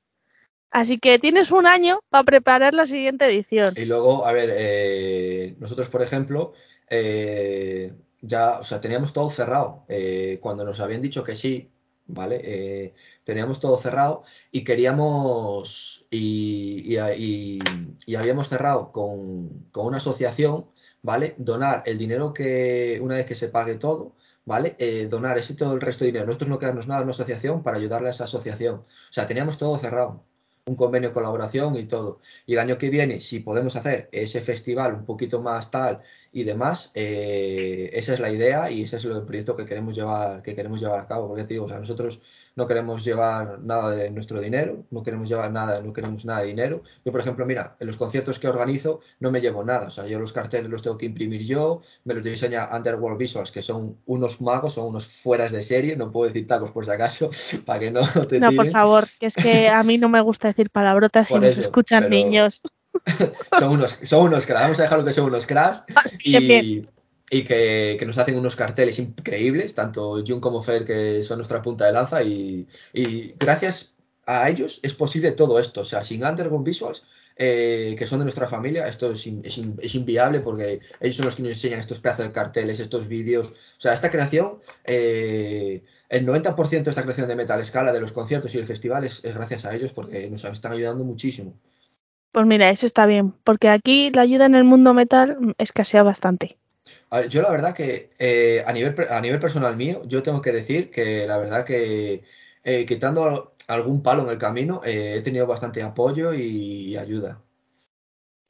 Así que tienes un año para preparar la siguiente edición.
Y luego, a ver, eh, nosotros, por ejemplo, eh, ya, o sea, teníamos todo cerrado. Eh, cuando nos habían dicho que sí, ¿vale? Teníamos todo cerrado y queríamos, y, y- y- y habíamos cerrado con, con una asociación, ¿vale? Donar el dinero que, una vez que se pague todo, ¿vale? Eh, donar ese todo el resto de dinero. Nosotros no quedarnos nada en una asociación para ayudarle a esa asociación. O sea, teníamos todo cerrado. Un convenio de colaboración y todo. Y el año que viene, si podemos hacer ese festival un poquito más tal y demás, eh, esa es la idea y ese es el proyecto que queremos llevar, que queremos llevar a cabo. Porque te digo, o sea, nosotros no queremos llevar nada de nuestro dinero, no queremos llevar nada, no queremos nada de dinero. Yo, por ejemplo, mira, en los conciertos que organizo no me llevo nada. O sea, yo los carteles los tengo que imprimir yo, me los diseña Underworld Visuals, que son unos magos, son unos fueras de serie, no puedo decir tacos por si acaso, para que no te
No, por favor, que es que a mí no me gusta decir palabrotas
Por
nos escuchan
pero-
niños.
son unos, son unos cracks, vamos a dejarlo que son unos cracks
bien.
Y, que, que nos hacen unos carteles increíbles, tanto Jun como Fer, que son nuestra punta de lanza, y, gracias a ellos es posible todo esto. O sea, sin Underground Visuals, eh, que son de nuestra familia, esto es, es in- es inviable porque ellos son los que nos enseñan estos pedazos de carteles, estos vídeos. O sea, esta creación, eh, el 90% de esta creación de Metal Scala, de los conciertos y el festival, es, es gracias a ellos porque nos están ayudando muchísimo.
Pues mira, eso está bien, porque aquí la ayuda en el mundo metal escasea bastante.
A ver, yo la verdad que eh, a nivel, a nivel personal mío, yo tengo que decir que la verdad que eh, quitando al- algún palo en el camino, eh, he tenido bastante apoyo y, y ayuda.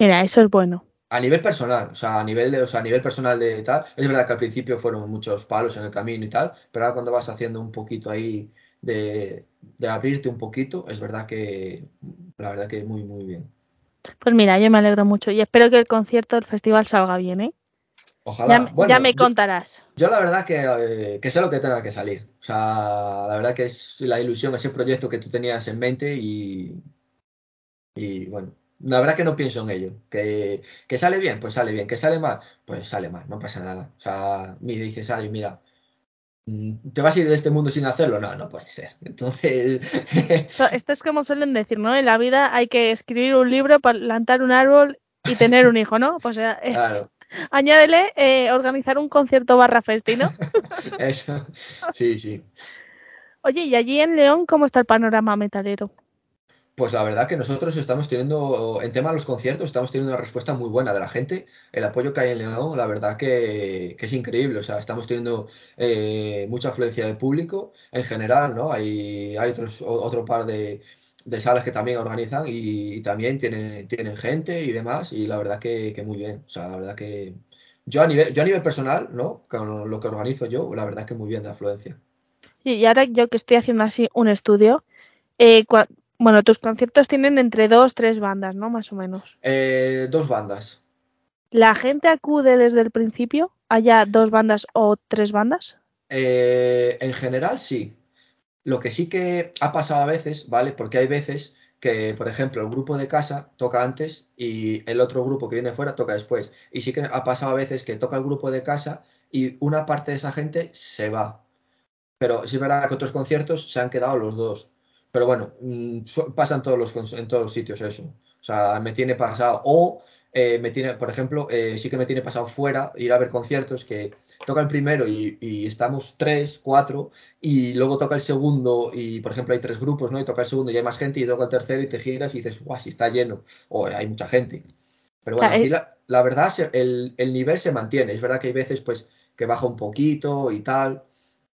Mira, eso es bueno.
A nivel personal, o sea, a nivel de, o sea, a nivel personal de tal, es verdad que al principio fueron muchos palos en el camino y tal, pero ahora cuando vas haciendo un poquito ahí de, de abrirte un poquito, es verdad que la verdad que muy, muy bien.
Pues mira, yo me alegro mucho y espero que el concierto del festival salga bien, ¿eh?
Ojalá.
Ya, me-
Bueno,
ya me
yo-
contarás.
Yo la verdad que, eh, que sé lo que tenga que salir. O sea, la verdad que es la ilusión, ese proyecto que tú tenías en mente y, y bueno, la verdad que no pienso en ello. Que, que sale bien, pues sale bien. Que sale mal, pues sale mal, no pasa nada. O sea, me dices, Adri, mira, mm, ¿te vas a ir de este mundo sin hacerlo? No, no puede ser. Entonces,
Esto, es como suelen decir, ¿no? En la vida hay que escribir un libro, plantar un árbol y tener un hijo, ¿no? Pues es,
claro,
añádele eh, organizar un concierto barra festi, ¿no?
eso, sí, sí.
Oye, y allí en León, ¿cómo está el panorama metalero?
Pues la verdad que nosotros estamos teniendo, en tema de los conciertos, estamos teniendo una respuesta muy buena de la gente. El apoyo que hay en León, la verdad que, que es increíble. O sea, estamos teniendo eh, mucha afluencia de público en general, ¿no? Hay, hay otros, otro par de, de salas que también organizan y, y también tienen, tienen gente y demás. Y la verdad que, que muy bien. O sea, la verdad que yo a nivel, yo a nivel personal, ¿no? Con lo que organizo yo, la verdad que muy bien de afluencia.
Y ahora yo que estoy haciendo así un estudio, eh, bueno, tus conciertos tienen entre dos, tres bandas, ¿no? Más o menos.
Eh, dos bandas.
¿La gente acude desde el principio? ¿Haya dos bandas o tres bandas?
Eh, en general, sí. Lo que sí que ha pasado a veces, ¿vale? Porque hay veces que, por ejemplo, el grupo de casa toca antes y el otro grupo que viene fuera toca después. Y sí que ha pasado a veces que toca el grupo de casa y una parte de esa gente se va. Pero sí es verdad que otros conciertos se han quedado los dos. Pero bueno, mm, su- pasa en todos los, en todos los sitios eso. O sea, me tiene pasado. O eh, me tiene, por ejemplo, eh, sí que me tiene pasado fuera ir a ver conciertos que toca el primero y, y estamos tres, cuatro, y luego toca el segundo y, por ejemplo, hay tres grupos, ¿no? Y toca el segundo y hay más gente y toca el tercero y te giras y dices, guau, si está lleno. O hay mucha gente. Pero bueno, aquí la, la verdad, el, el nivel se mantiene. Es verdad que hay veces, pues, que baja un poquito y tal,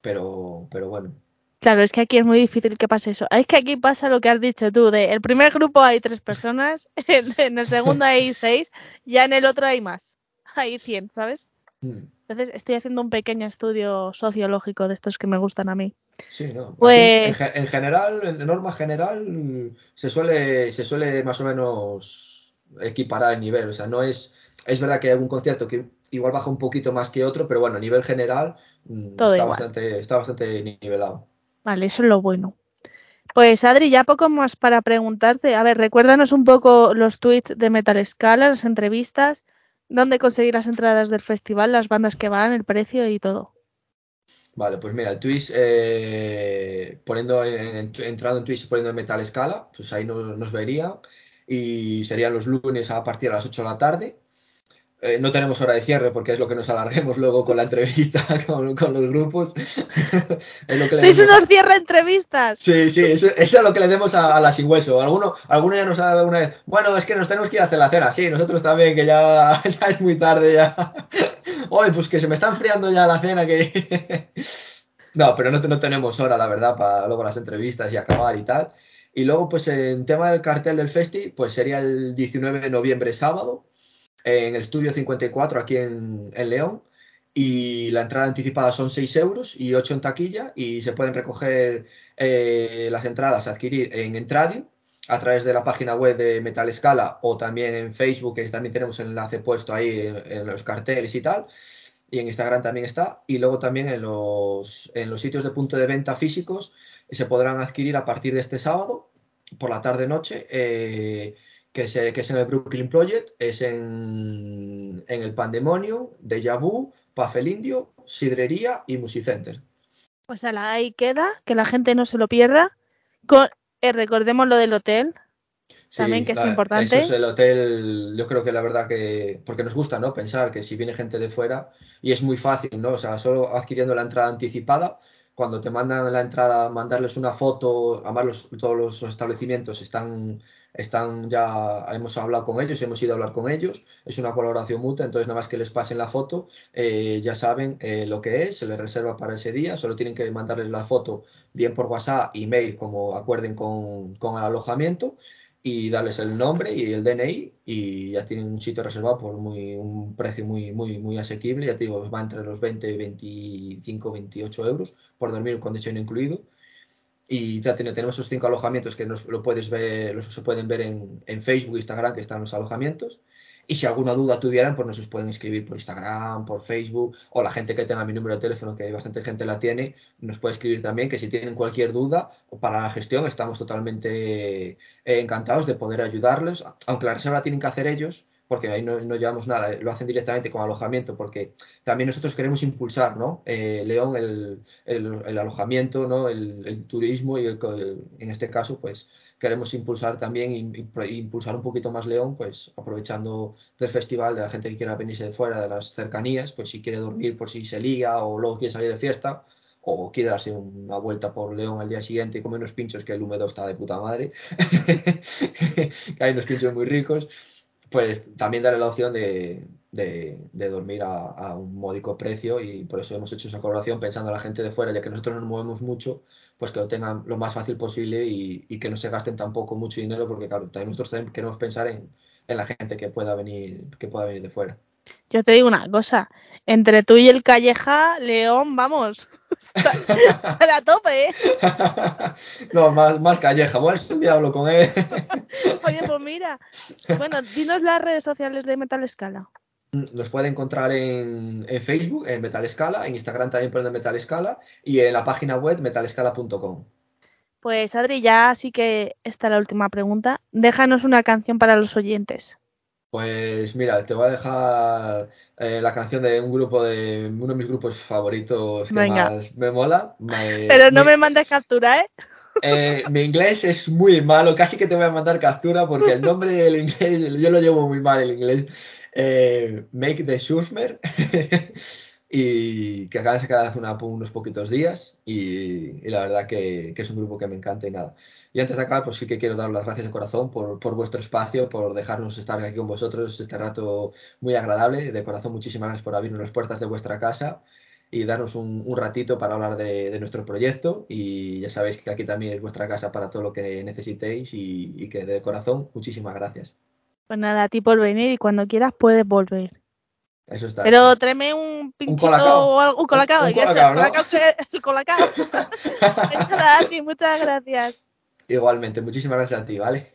pero, pero bueno.
Claro, es que aquí es muy difícil que pase eso. Es que aquí pasa lo que has dicho tú, de el primer grupo hay tres personas, en, el segundo hay seis, ya en el otro hay más. Hay 100, ¿sabes?
Mm,
Entonces estoy haciendo un pequeño estudio sociológico de estos que me gustan a mí.
Sí, ¿no?
Pues-
en, ge- en general, en norma general, se suele, se suele más o menos equiparar el nivel. O sea, no es. Es verdad que hay algún concierto que igual baja un poquito más que otro, pero bueno, a nivel general mm,
Todo
está
igual.
bastante, está bastante nivelado.
Vale, eso es lo bueno. Pues Adri, ya poco más para preguntarte. A ver, recuérdanos un poco los tweets de Metal Scala, las entrevistas, dónde conseguir las entradas del festival, las bandas que van, el precio y todo.
Vale, pues mira, el Twitch, eh, poniendo en, en- entrando en y poniendo en Metal Scala, pues ahí nos, nos vería. Y serían los lunes a partir de las 8 de la tarde. Eh, no tenemos hora de cierre porque es lo que nos alarguemos luego con la entrevista con, con los grupos. Es lo que
¡Sois
a-
unos cierra entrevistas!
Sí, sí, eso, eso es lo que le demos a, a la sin hueso. Alguno, alguno ya nos ha dado una vez. Bueno, es que nos tenemos que ir a hacer la cena. Sí, nosotros también, que ya, ya es muy tarde ya. Oye, pues que se me está enfriando ya la cena que. No, pero no, no tenemos hora, la verdad, para luego las entrevistas y acabar y tal. Y luego, pues en tema del cartel del festi, pues sería el 19 de noviembre, sábado, en el estudio 54 aquí en, León. Y la entrada anticipada son 6 euros y 8 en taquilla. Y se pueden recoger eh, las entradas, adquirir en Entradio a través de la página web de Metal Scala o también en Facebook, que también tenemos el enlace puesto ahí en, los carteles y tal. Y en Instagram también está. Y luego también en los, en los sitios de punto de venta físicos se podrán adquirir a partir de este sábado, por la tarde-noche, eh, que, es, que es en el Brooklyn Project, es en, en el Pandemonium, Deja Vu, Pafel Indio, Sidrería y Musicenter.
Pues ala, ahí queda, que la gente no se lo pierda. Con, eh, recordemos lo del hotel, También, que es importante.
Eso es el hotel, yo creo que la verdad que, porque nos gusta, ¿no? Pensar que si viene gente de fuera, y es muy fácil, ¿no? O sea, solo adquiriendo la entrada anticipada, cuando te mandan la entrada, mandarles una foto, además los- todos los establecimientos están, están ya, hemos hablado con ellos, hemos ido a hablar con ellos, es una colaboración mutua, entonces nada más que les pasen la foto, eh, ya saben eh, lo que es, se les reserva para ese día, solo tienen que mandarles la foto bien por WhatsApp, email, como acuerden con, con el alojamiento, y darles el nombre y el DNI y ya tienen un sitio reservado por muy, un precio muy, muy, muy asequible, ya te digo, va entre los 20, 25, 28 euros por dormir con desayuno incluido. Y ya tenemos esos cinco alojamientos que lo puedes ver, se pueden ver en, en Facebook, Instagram, que están los alojamientos. Y si alguna duda tuvieran, pues nos pueden escribir por Instagram, por Facebook, o la gente que tenga mi número de teléfono, que bastante gente la tiene, nos puede escribir también, que si tienen cualquier duda para la gestión, estamos totalmente eh, encantados de poder ayudarles, aunque la reserva la tienen que hacer ellos, porque ahí no, no llevamos nada, lo hacen directamente con alojamiento, porque también nosotros queremos impulsar, ¿no? Eh, León, el, el- el alojamiento, ¿no? El, el turismo y en este caso, pues queremos impulsar también, im- im- impulsar un poquito más León, pues aprovechando del festival, de la gente que quiera venirse de fuera, de las cercanías, pues si quiere dormir por si se liga o luego quiere salir de fiesta, o quiere darse una vuelta por León al día siguiente y comer unos pinchos que el húmedo está de puta madre, que hay unos pinchos muy ricos, pues también darle la opción de, de- dormir a, a un módico precio y por eso hemos hecho esa colaboración pensando en la gente de fuera, ya que nosotros no nos movemos mucho, pues que lo tengan lo más fácil posible y, y que no se gasten tampoco mucho dinero, porque claro, también nosotros también queremos pensar en, en la gente que pueda venir, que pueda venir de fuera.
Yo te digo una cosa, entre tú y el Calleja, León, vamos, a tope, ¿eh?
no, más, más calleja, bueno, es un diablo con él.
Oye, pues mira, bueno, dinos las redes sociales de Metal Scala.
Nos puede encontrar en, en Facebook, en Metal Scala, en Instagram también poniendo Metal Scala y en la página web metalscala.com.
Pues Adri, ya sí que está la última pregunta. Déjanos una canción para los oyentes.
Pues mira, te voy a dejar eh, la canción de un grupo de uno de mis grupos favoritos que
Venga.
más me mola. Me-
Pero no me mandes captura, ¿eh?
eh, mi inglés es muy malo, casi que te voy a mandar captura porque el nombre del inglés, yo lo llevo muy mal el inglés. Eh, Make the Surfmer. y que acaba de sacar hace una- unos poquitos días y, y la verdad que, que es un grupo que me encanta y nada. Y antes de acabar, pues sí que quiero dar las gracias de corazón por, por vuestro espacio, por dejarnos estar aquí con vosotros este rato muy agradable. De corazón, muchísimas gracias por abrirnos las puertas de vuestra casa y darnos un, un ratito para hablar de, de nuestro proyecto. Y ya sabéis que aquí también es vuestra casa para todo lo que necesitéis y, y que de corazón, muchísimas gracias.
Pues nada, a ti por venir y cuando quieras puedes volver.
Eso está.
Pero tráeme un pinchito o algo, un colacao.
Un colacao, ¿no?
colacao que- el colacao. Muchas gracias.
Igualmente, muchísimas gracias a ti, ¿vale?